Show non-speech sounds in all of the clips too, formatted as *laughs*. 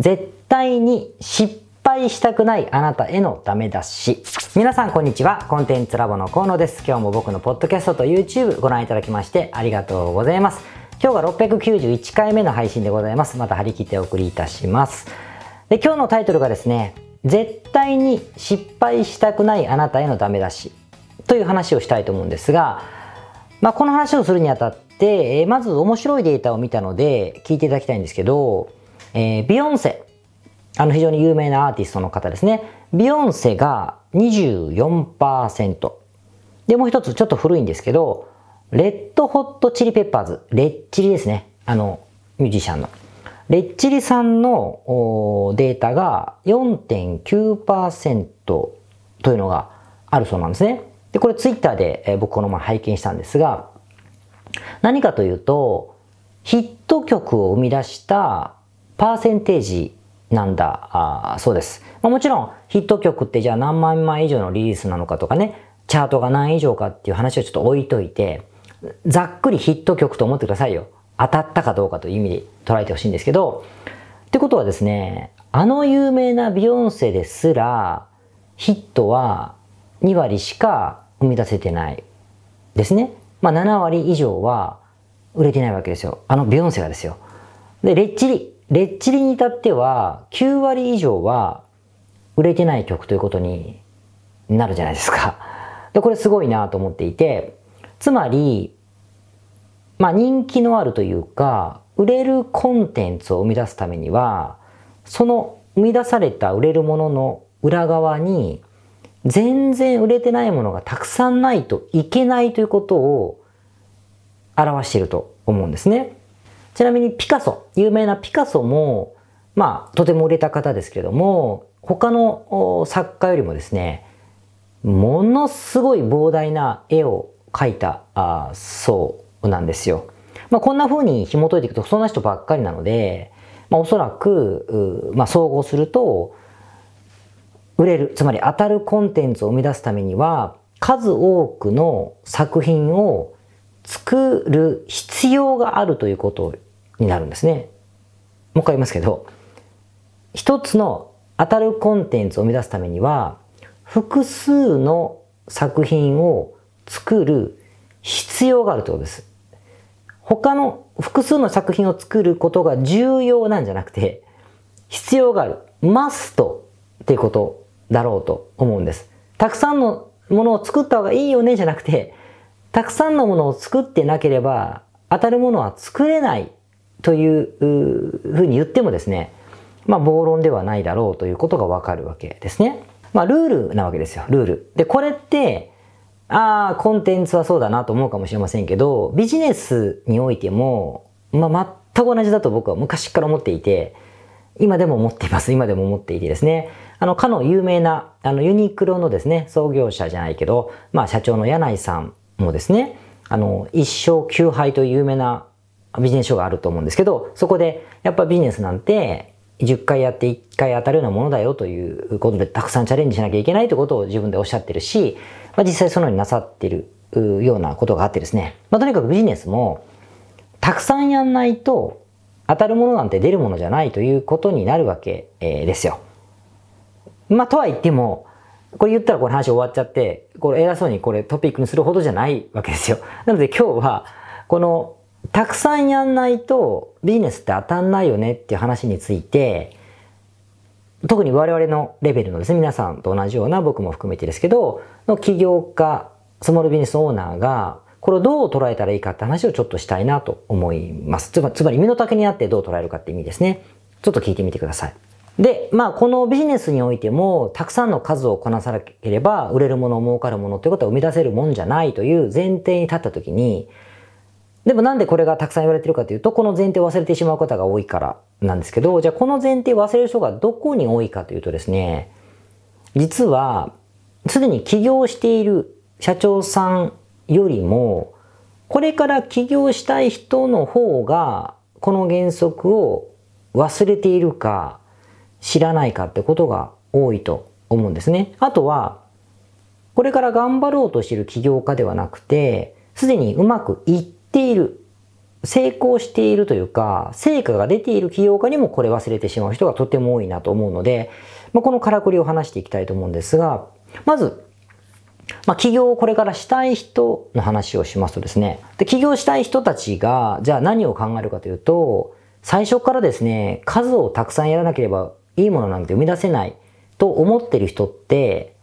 絶対に失敗したくないあなたへのダメ出し。皆さんこんにちは。コンテンツラボの河野です。今日も僕のポッドキャストと YouTube ご覧いただきましてありがとうございます。今日が691回目の配信でございます。また張り切ってお送りいたします。で、今日のタイトルがですね、絶対に失敗したくないあなたへのダメ出しという話をしたいと思うんですが、まあ、この話をするにあたって、え、まず面白いデータを見たので聞いていただきたいんですけど、えー、ビヨンセ、あの非常に有名なアーティストの方ですね。ビヨンセが24%。で、もう一つちょっと古いんですけど、レッドホットチリペッパーズ、レッチリですね。あの、ミュージシャンの。レッチリさんのデータが4.9%というのがあるそうなんですね。で、これツイッターで僕この前拝見したんですが、何かというと、ヒット曲を生み出したパーセンテージなんだあそうです。まあ、もちろんヒット曲ってじゃあ何万枚以上のリリースなのかとかね、チャートが何以上かっていう話をちょっと置いといて、ざっくりヒット曲と思ってくださいよ。当たったかどうかという意味で捉えてほしいんですけど、ってことはですね、あの有名なビヨンセですら、ヒットは2割しか生み出せてないですね。まあ7割以上は売れてないわけですよ。あのビヨンセがですよ。で、レッチリ。レッチリに至っては9割以上は売れてない曲ということになるじゃないですか。で、これすごいなと思っていて、つまり、まあ人気のあるというか、売れるコンテンツを生み出すためには、その生み出された売れるものの裏側に全然売れてないものがたくさんないといけないということを表していると思うんですね。ちなみにピカソ、有名なピカソも、まあ、とても売れた方ですけれども、他の作家よりもですね、ものすごい膨大な絵を描いたあそうなんですよ。まあ、こんな風に紐解いていくとそんな人ばっかりなので、まあ、おそらく、まあ、総合すると、売れる、つまり当たるコンテンツを生み出すためには、数多くの作品を作る必要があるということをになるんですね。もう一回言いますけど、一つの当たるコンテンツを生み出すためには、複数の作品を作る必要があるということです。他の複数の作品を作ることが重要なんじゃなくて、必要がある。マストっていうことだろうと思うんです。たくさんのものを作った方がいいよねじゃなくて、たくさんのものを作ってなければ当たるものは作れないというふうに言ってもですね、まあ暴論ではないだろうということがわかるわけですね。まあルールなわけですよ、ルール。で、これって、ああ、コンテンツはそうだなと思うかもしれませんけど、ビジネスにおいても、まあ全く同じだと僕は昔から思っていて、今でも思っています。今でも思っていてですね。あの、かの有名な、あの、ユニクロのですね、創業者じゃないけど、まあ社長の柳井さんもですね、あの、一生休杯という有名なビジネス書があると思うんですけど、そこで、やっぱビジネスなんて、10回やって1回当たるようなものだよということで、たくさんチャレンジしなきゃいけないということを自分でおっしゃってるし、まあ、実際そのようになさってるようなことがあってですね。まあ、とにかくビジネスも、たくさんやんないと当たるものなんて出るものじゃないということになるわけですよ。まあ、とは言っても、これ言ったらこの話終わっちゃって、これ偉そうにこれトピックにするほどじゃないわけですよ。なので今日は、この、たくさんやんないとビジネスって当たんないよねっていう話について、特に我々のレベルのですね、皆さんと同じような僕も含めてですけど、の起業家、スモールビジネスオーナーが、これをどう捉えたらいいかって話をちょっとしたいなと思います。つまり、身の丈にあってどう捉えるかって意味ですね。ちょっと聞いてみてください。で、まあ、このビジネスにおいても、たくさんの数をこなさなければ、売れるもの、儲かるものということは生み出せるもんじゃないという前提に立ったときに、でもなんでこれがたくさん言われてるかというと、この前提を忘れてしまう方が多いからなんですけど、じゃあこの前提を忘れる人がどこに多いかというとですね、実は、すでに起業している社長さんよりも、これから起業したい人の方が、この原則を忘れているか、知らないかってことが多いと思うんですね。あとは、これから頑張ろうとしている起業家ではなくて、すでにうまくいっている成功しているというか、成果が出ている起業家にもこれ忘れてしまう人がとても多いなと思うので、まあ、このからくりを話していきたいと思うんですが、まず、まあ、起業をこれからしたい人の話をしますとですね、で起業したい人たちが、じゃあ何を考えるかというと、最初からですね、数をたくさんやらなければいいものなんて生み出せないと思ってる人って、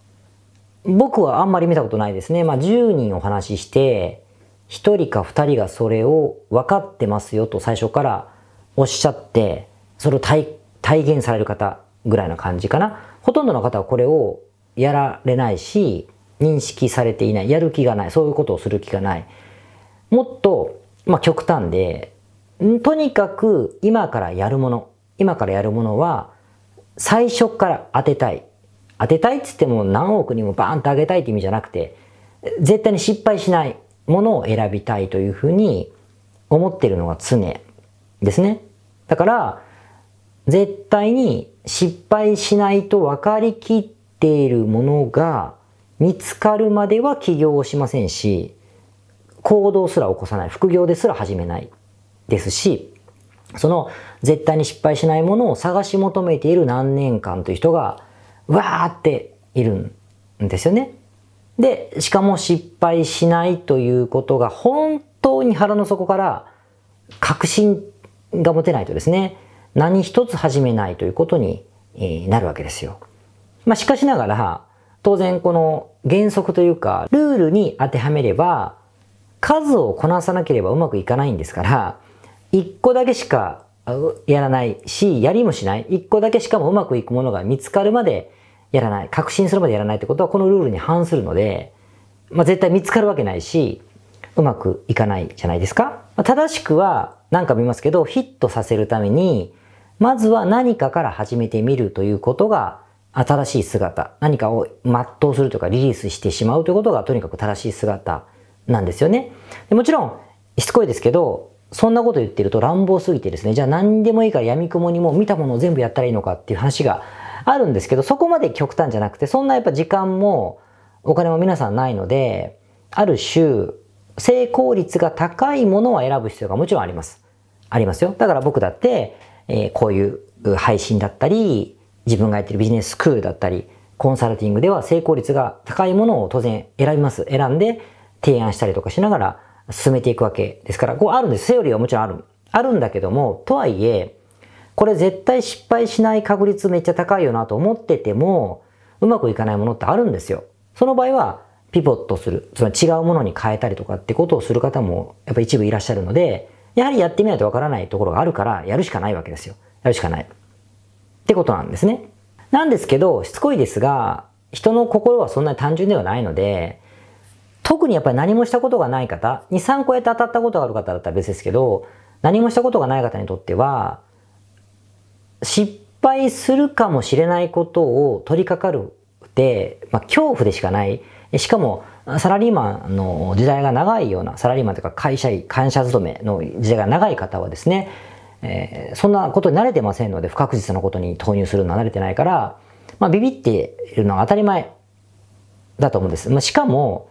僕はあんまり見たことないですね。まあ、10人お話しして、1人か2人がそれを分かってますよと最初からおっしゃって、それを体現される方ぐらいな感じかな。ほとんどの方はこれをやられないし、認識されていない。やる気がない。そういうことをする気がない。もっと、まあ、極端で、とにかく今からやるもの、今からやるものは、最初から当てたい。当てたいっつっても何億にもバーンと上げたいって意味じゃなくて、絶対に失敗しないものを選びたいというふうに思ってるのが常ですね。だから、絶対に失敗しないと分かりきっているものが見つかるまでは起業をしませんし、行動すら起こさない、副業ですら始めないですし、その絶対に失敗しないものを探し求めている何年間という人がわーっているんですよね。で、しかも失敗しないということが本当に腹の底から確信が持てないとですね、何一つ始めないということになるわけですよ。まあ、しかしながら、当然この原則というか、ルールに当てはめれば、数をこなさなければうまくいかないんですから、一個だけしかやらないし、やりもしない。一個だけしかもうまくいくものが見つかるまでやらない。確信するまでやらないってことはこのルールに反するので、まあ、絶対見つかるわけないし、うまくいかないじゃないですか。まあ、正しくは何か見ますけど、ヒットさせるために、まずは何かから始めてみるということが新しい姿、何かを全うするとかリリースしてしまうということがとにかく正しい姿なんですよね。でもちろん、しつこいですけど、そんなこと言ってると乱暴すぎてですね、じゃあ何でもいいから闇雲にも見たものを全部やったらいいのかっていう話があるんですけど、そこまで極端じゃなくて、そんなやっぱ時間もお金も皆さんないので、ある種、成功率が高いものを選ぶ必要がもちろんあります。ありますよ。だから僕だって、えー、こういう配信だったり、自分がやってるビジネススクールだったり、コンサルティングでは成功率が高いものを当然選びます。選んで提案したりとかしながら進めていくわけですから、こうあるんです。セオリーはもちろんある。あるんだけども、とはいえ、これ絶対失敗しない確率めっちゃ高いよなと思ってても、うまくいかないものってあるんですよ。その場合は、ピボットする。つまり違うものに変えたりとかってことをする方もやっぱ一部いらっしゃるので、やはりやってみないとわからないところがあるから、やるしかないわけですよ。やるしかない。ってことなんですね。なんですけど、しつこいですが、人の心はそんなに単純ではないので、特にやっぱり何もしたことがない方、2、3個やって当たったことがある方だったら別ですけど、何もしたことがない方にとっては、失敗するかもしれないことを取り掛かるって、まあ、恐怖でしかない。しかも、サラリーマンの時代が長いような、サラリーマンというか会社員、会社勤めの時代が長い方はですね、えー、そんなことに慣れてませんので、不確実なことに投入するのは慣れてないから、まあ、ビビっているのは当たり前だと思うんです。まあ、しかも、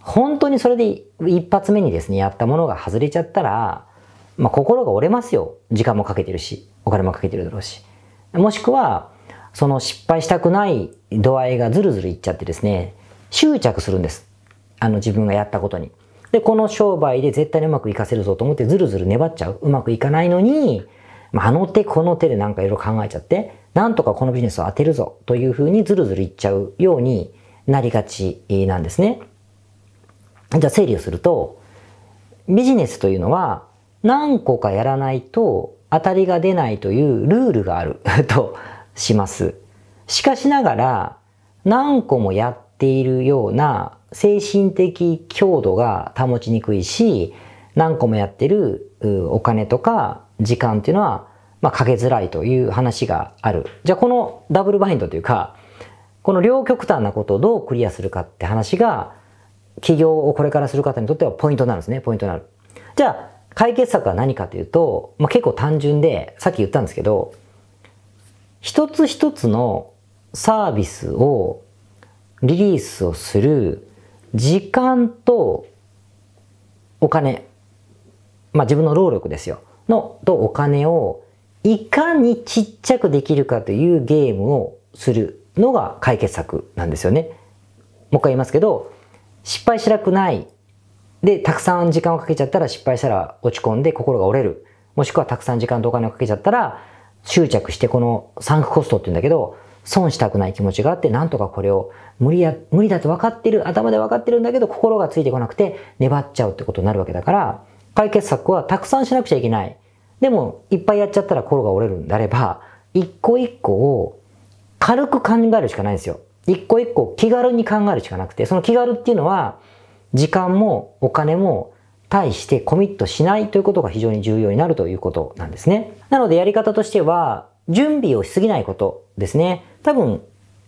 本当にそれで一発目にですね、やったものが外れちゃったら、まあ、心が折れますよ。時間もかけてるし、お金もかけてるだろうし。もしくは、その失敗したくない度合いがずるずるいっちゃってですね、執着するんです。あの自分がやったことに。で、この商売で絶対にうまくいかせるぞと思ってずるずる粘っちゃう。うまくいかないのに、まあ、あの手この手でなんかいろいろ考えちゃって、なんとかこのビジネスを当てるぞというふうにずるずるいっちゃうようになりがちなんですね。じゃあ整理をすると、ビジネスというのは何個かやらないと当たりが出ないというルールがある *laughs* とします。しかしながら何個もやっているような精神的強度が保ちにくいし、何個もやってるお金とか時間っていうのは、まあ、かけづらいという話がある。じゃあこのダブルバインドというか、この両極端なことをどうクリアするかって話が、起業をこれからする方にとってはポイントになるんですね。ポイントになる。じゃあ、解決策は何かというと、まあ、結構単純で、さっき言ったんですけど、一つ一つのサービスをリリースをする時間とお金まあ自分の労力ですよ。の、とお金をいかにちっちゃくできるかというゲームをするのが解決策なんですよね。もう一回言いますけど、失敗しなくない。で、たくさん時間をかけちゃったら失敗したら落ち込んで心が折れる。もしくはたくさん時間とお金をかけちゃったら執着してこのサンクコストって言うんだけど、損したくない気持ちがあって、なんとかこれを無理や、無理だと分かってる、頭で分かってるんだけど、心がついてこなくて粘っちゃうってことになるわけだから、解決策はたくさんしなくちゃいけない。でも、いっぱいやっちゃったら心が折れるんであれば、一個一個を軽く考えるしかないんですよ。一個一個気軽に考えるしかなくて、その気軽っていうのは、時間もお金も対してコミットしないということが非常に重要になるということなんですね。なのでやり方としては、準備をしすぎないことですね。多分、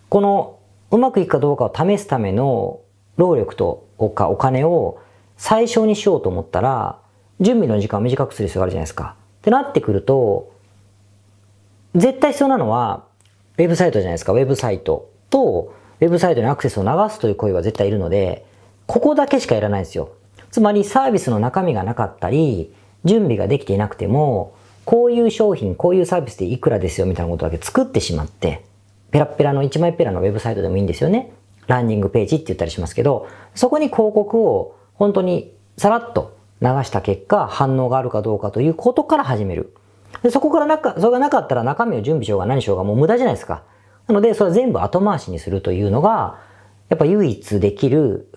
このうまくいくかどうかを試すための労力とかお金を最小にしようと思ったら、準備の時間を短くする必要があるじゃないですか。ってなってくると、絶対必要なのは、ウェブサイトじゃないですか。ウェブサイトと、ウェブサイトにアクセスを流すという行為は絶対いるので、ここだけしかいらないんですよ。つまりサービスの中身がなかったり、準備ができていなくても、こういう商品、こういうサービスでいくらですよみたいなことだけ作ってしまって、ペラペラの1枚ペラのウェブサイトでもいいんですよね。ランディングページって言ったりしますけど、そこに広告を本当にさらっと流した結果、反応があるかどうかということから始める。でそこからなか、それがなかったら中身を準備しようが何しようがもう無駄じゃないですか。なので、それ全部後回しにするというのが、やっぱ唯一できる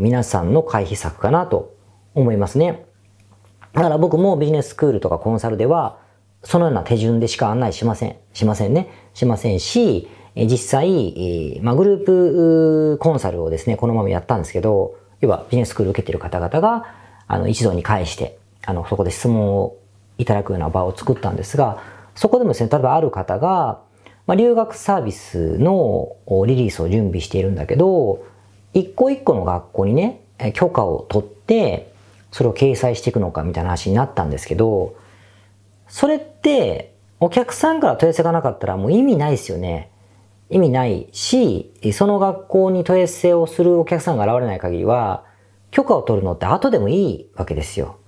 皆さんの回避策かなと思いますね。だから僕もビジネススクールとかコンサルでは、そのような手順でしか案内しません。しませんね。しませんし、実際、まあ、グループコンサルをですね、このままやったんですけど、要はビジネススクール受けてる方々が、あの、一度に返して、あの、そこで質問をいただくような場を作ったんですが、そこでもですね、例えばある方が、まあ、留学サービスのリリースを準備しているんだけど、一個一個の学校にね、許可を取って、それを掲載していくのかみたいな話になったんですけど、それって、お客さんから問い合わせがなかったらもう意味ないですよね。意味ないし、その学校に問い合わせをするお客さんが現れない限りは、許可を取るのって後でもいいわけですよ。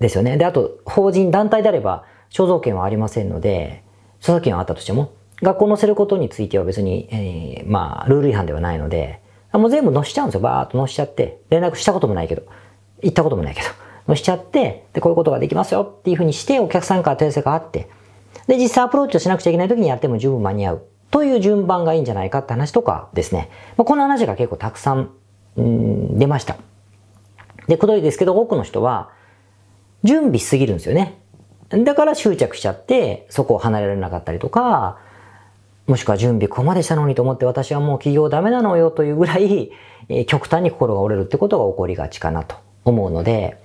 ですよね。で、あと、法人、団体であれば、肖像権はありませんので、著作権はあったとしても、学校載せることについては別に、えー、まあ、ルール違反ではないので、もう全部載しちゃうんですよ。バーっと載しちゃって、連絡したこともないけど。行ったこともないけど、のしちゃって、で、こういうことができますよっていうふうにして、お客さんから問い合わせがあって、で、実際アプローチをしなくちゃいけない時にやっても十分間に合う。という順番がいいんじゃないかって話とかですね。まあ、この話が結構たくさん、ん出ました。で、くどいですけど、多くの人は、準備しすぎるんですよね。だから執着しちゃって、そこを離れられなかったりとか、もしくは準備ここまでしたのにと思って私はもう起業ダメなのよというぐらい、え、極端に心が折れるってことが起こりがちかなと思うので、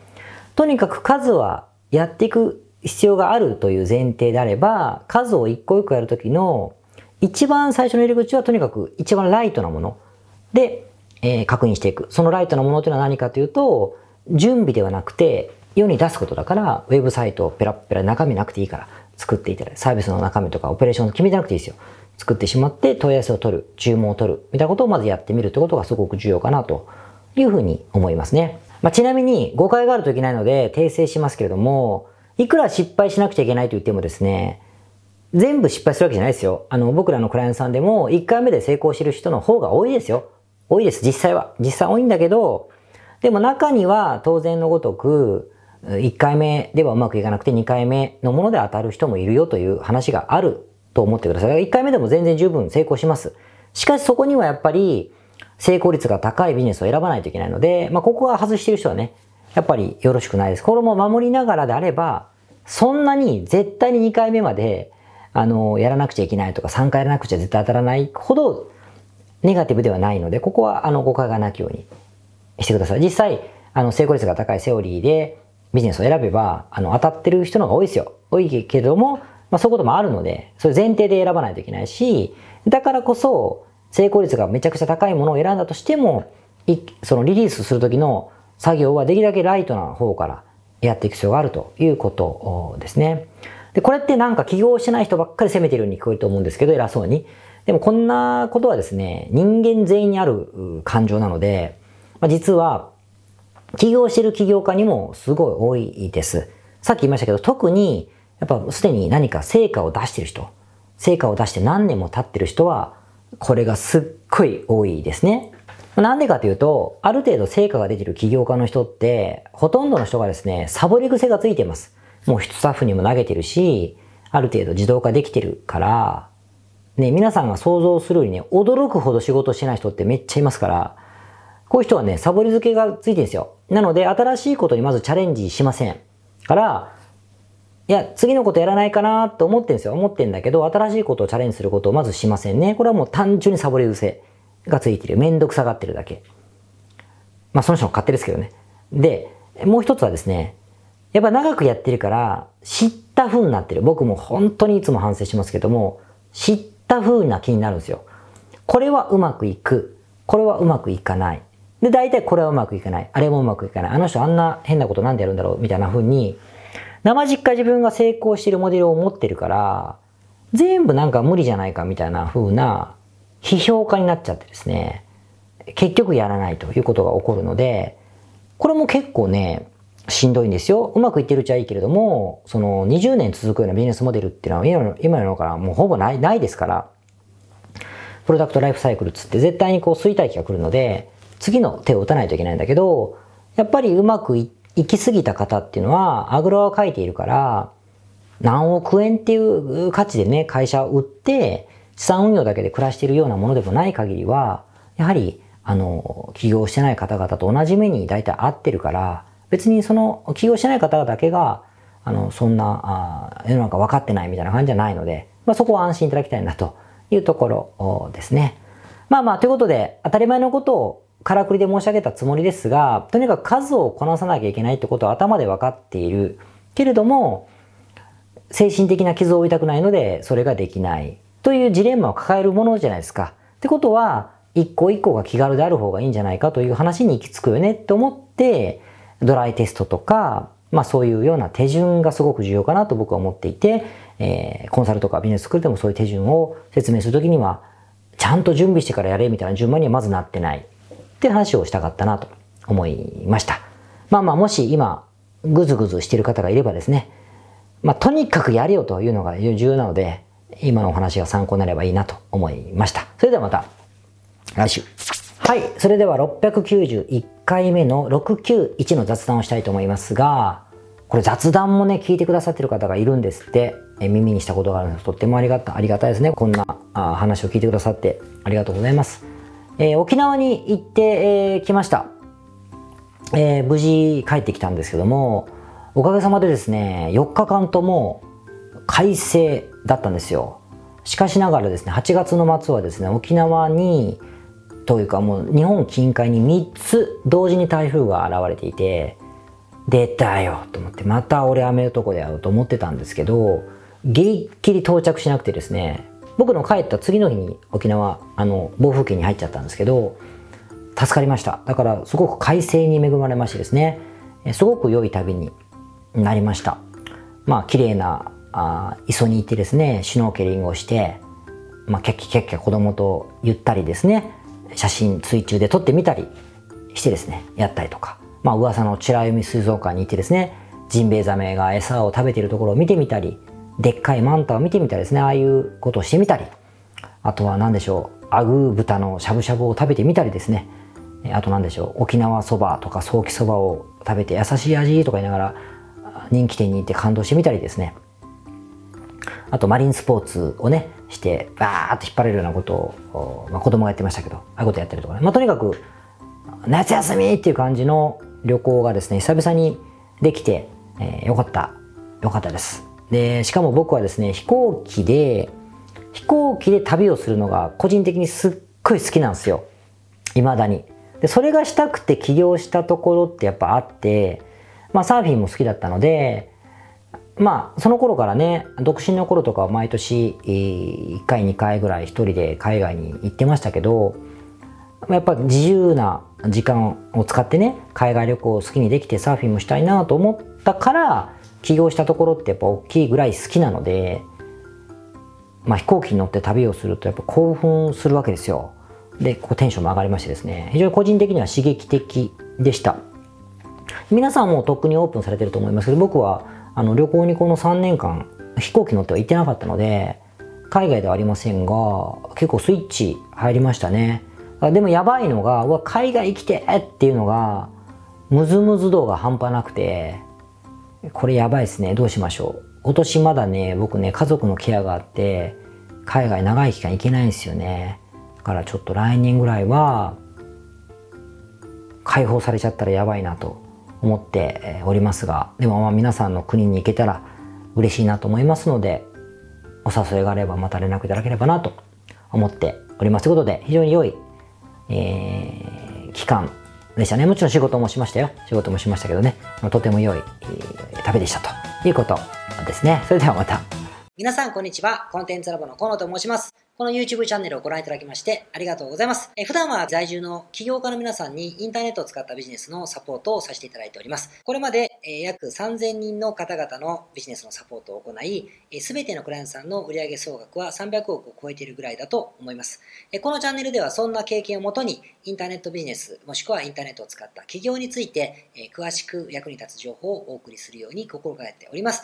とにかく数はやっていく必要があるという前提であれば、数を一個一個やるときの一番最初の入り口はとにかく一番ライトなもので、えー、確認していく。そのライトなものというのは何かというと、準備ではなくて世に出すことだから、ウェブサイトをペラペラ中身なくていいから作っていただいてサービスの中身とかオペレーション決めてなくていいですよ。作ってしまって問い合わせを取る、注文を取る、みたいなことをまずやってみるってことがすごく重要かなというふうに思いますね。まあ、ちなみに誤解があるといけないので訂正しますけれども、いくら失敗しなくちゃいけないと言ってもですね、全部失敗するわけじゃないですよ。あの、僕らのクライアントさんでも1回目で成功してる人の方が多いですよ。多いです、実際は。実際多いんだけど、でも中には当然のごとく、1回目ではうまくいかなくて2回目のもので当たる人もいるよという話があると思ってください。1回目でも全然十分成功します。しかしそこにはやっぱり成功率が高いビジネスを選ばないといけないので、まあ、ここは外してる人はね、やっぱりよろしくないです。これも守りながらであれば、そんなに絶対に2回目まで、あの、やらなくちゃいけないとか3回やらなくちゃ絶対当たらないほどネガティブではないので、ここはあの誤解がなきようにしてください。実際、あの、成功率が高いセオリーでビジネスを選べば、あの、当たってる人の方が多いですよ。多いけども、まあそういうこともあるので、それ前提で選ばないといけないし、だからこそ、成功率がめちゃくちゃ高いものを選んだとしても、そのリリースするときの作業はできるだけライトな方からやっていく必要があるということですね。で、これってなんか起業してない人ばっかり責めてるように聞こえると思うんですけど、偉そうに。でもこんなことはですね、人間全員にある感情なので、まあ、実は、起業してる起業家にもすごい多いです。さっき言いましたけど、特にやっぱすでに何か成果を出してる人、成果を出して何年も経ってる人は、これがすっごい多いですね。なんでかというと、ある程度成果が出てる起業家の人って、ほとんどの人がですね、サボり癖がついてます。もうスタッフにも投げてるし、ある程度自動化できてるから、ね、皆さんが想像するよりね、驚くほど仕事してない人ってめっちゃいますから、こういう人はね、サボり付けがついてるんですよ。なので、新しいことにまずチャレンジしません。から、いや、次のことやらないかなと思ってるんですよ。思ってんだけど、新しいことをチャレンジすることをまずしませんね。これはもう単純にサボり癖。がついてる。めんどくさがってるだけ。まあその人の勝手ですけどね。で、もう一つはですね、やっぱ長くやってるから知った風になってる。僕も本当にいつも反省しますけども、知った風な気になるんですよ。これはうまくいく。これはうまくいかない。で、大体これはうまくいかない。あれもうまくいかない。あの人あんな変なことなんでやるんだろうみたいな風に、生実家自分が成功してるモデルを持ってるから、全部なんか無理じゃないかみたいな風な批評家になっちゃってですね、結局やらないということが起こるので、これも結構ね、しんどいんですよ。うまくいってるうちはいいけれども、その20年続くようなビジネスモデルっていうのは今の今のからもうほぼないないですから、プロダクトライフサイクルつって絶対にこう衰退期が来るので、次の手を打たないといけないんだけど、やっぱりうまくいき過ぎた方っていうのは、あぐらをかいているから、何億円っていう価値でね、会社を売って、資産運用だけで暮らしているようなものでもない限りは、やはり、あの、起業してない方々と同じ目に大体合ってるから、別にその起業してない方だけが、あの、そんな、あ世の中分かってないみたいな感じじゃないので、まあ、そこは安心いただきたいなというところですね。まあまあ、ということで、当たり前のことをからくりで申し上げたつもりですが、とにかく数をこなさなきゃいけないってことは頭で分かっている。けれども、精神的な傷を負いたくないので、それができない。というジレンマを抱えるものじゃないですか。ってことは、一個一個が気軽である方がいいんじゃないかという話に行き着くよねって思って、ドライテストとか、まあそういうような手順がすごく重要かなと僕は思っていて、えー、コンサルとかビジネススクールでもそういう手順を説明するときには、ちゃんと準備してからやれみたいな順番にはまずなってないって話をしたかったなと思いました。まあまあもし今、ぐずぐずしてる方がいればですね、まあとにかくやれよというのが重要なので、今のお話が参考になればいいなと思いました。それではまた来週。はい。それでは691回目の691の雑談をしたいと思いますが、これ雑談もね、聞いてくださってる方がいるんですって、え耳にしたことがあるので、とってもありがたありがたいですね。こんなあ話を聞いてくださってありがとうございます。えー、沖縄に行ってき、えー、ました。えー、無事帰ってきたんですけども、おかげさまでですね、4日間とも快晴だったんですよ。しかしながらですね、8月の末はですね、沖縄に、というかもう日本近海に3つ同時に台風が現れていて、出たよと思って、また俺雨男でやろうと思ってたんですけど、ギリギリ到着しなくてですね、僕の帰った次の日に沖縄、あの、暴風圏に入っちゃったんですけど、助かりました。だからすごく快晴に恵まれましてですね、すごく良い旅になりました。まあ綺麗なあ磯に行ってですねシュノーケリングをして、まあ、キャッキャキャッキャ子供とゆったりですね写真水中で撮ってみたりしてですねやったりとか、まあ噂の美ら海水族館に行ってですねジンベエザメが餌を食べているところを見てみたりでっかいマンタを見てみたりですねああいうことをしてみたりあとは何でしょうアグー豚のしゃぶしゃぶを食べてみたりですねあと何でしょう沖縄そばとかソーキそばを食べて優しい味とか言いながら人気店に行って感動してみたりですねあとマリンスポーツをね、して、バーッと引っ張れるようなことを、まあ、子供がやってましたけど、ああいうことやったりとかね。まあ、とにかく、夏休みっていう感じの旅行がですね、久々にできて、えー、よかった。よかったです。で、しかも僕はですね、飛行機で、飛行機で旅をするのが個人的にすっごい好きなんですよ。未だに。で、それがしたくて起業したところってやっぱあって、まあサーフィンも好きだったので、まあ、その頃からね、独身の頃とかは毎年、1回2回ぐらい一人で海外に行ってましたけど、やっぱ自由な時間を使ってね、海外旅行を好きにできてサーフィンもしたいなと思ったから、起業したところってやっぱ大きいぐらい好きなので、まあ飛行機に乗って旅をするとやっぱ興奮するわけですよ。で、こうテンションも上がりましてですね、非常に個人的には刺激的でした。皆さんもとっくにオープンされてると思いますけど僕はあの旅行にこの3年間飛行機乗っては行ってなかったので海外ではありませんが結構スイッチ入りましたねでもやばいのがうわ海外来てっていうのがムズムズ度が半端なくてこれやばいですね。どうしましょう。今年まだね僕ね家族のケアがあって海外長い期間行けないんですよね。だからちょっと来年ぐらいは解放されちゃったらやばいなと思っておりますがでもまあ皆さんの国に行けたら嬉しいなと思いますのでお誘いがあればまた連絡いただければなと思っております。ということで非常に良い、えー、期間でしたね。もちろん仕事もしましたよ。仕事もしましたけどね。とても良い、ため、でしたということですね。それではまた。皆さんこんにちは。コンテンツラボの河野と申します。この YouTube チャンネルをご覧いただきましてありがとうございます。え普段は在住の起業家の皆さんにインターネットを使ったビジネスのサポートをさせていただいております。これまで、え約3000人の方々のビジネスのサポートを行い、すべてのクライアントさんの売上総額は300億を超えているぐらいだと思います。えこのチャンネルではそんな経験をもとにインターネットビジネスもしくはインターネットを使った起業について、え詳しく役に立つ情報をお送りするように心がけております。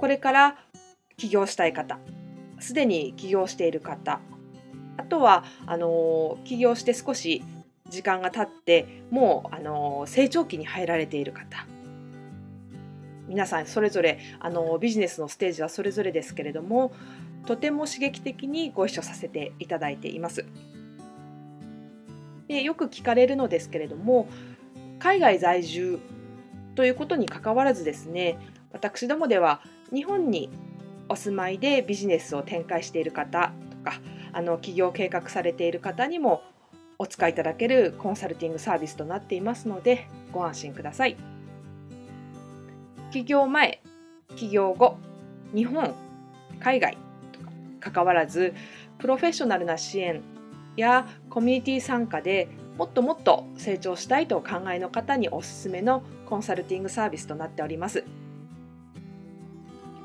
これから起業したい方、すでに起業している方、あとはあの起業して少し時間が経ってもうあの成長期に入られている方皆さんそれぞれあのビジネスのステージはそれぞれですけれどもとても刺激的にご一緒させていただいています。でよく聞かれるのですけれども海外在住ということにかかわらずですね私どもでは日本にお住まいでビジネスを展開している方とかあの起業計画されている方にもお使いいただけるコンサルティングサービスとなっていますのでご安心ください。起業前起業後日本海外とか関わらずプロフェッショナルな支援やコミュニティ参加でもっともっと成長したいとお考えの方におすすめのコンサルティングサービスとなっております。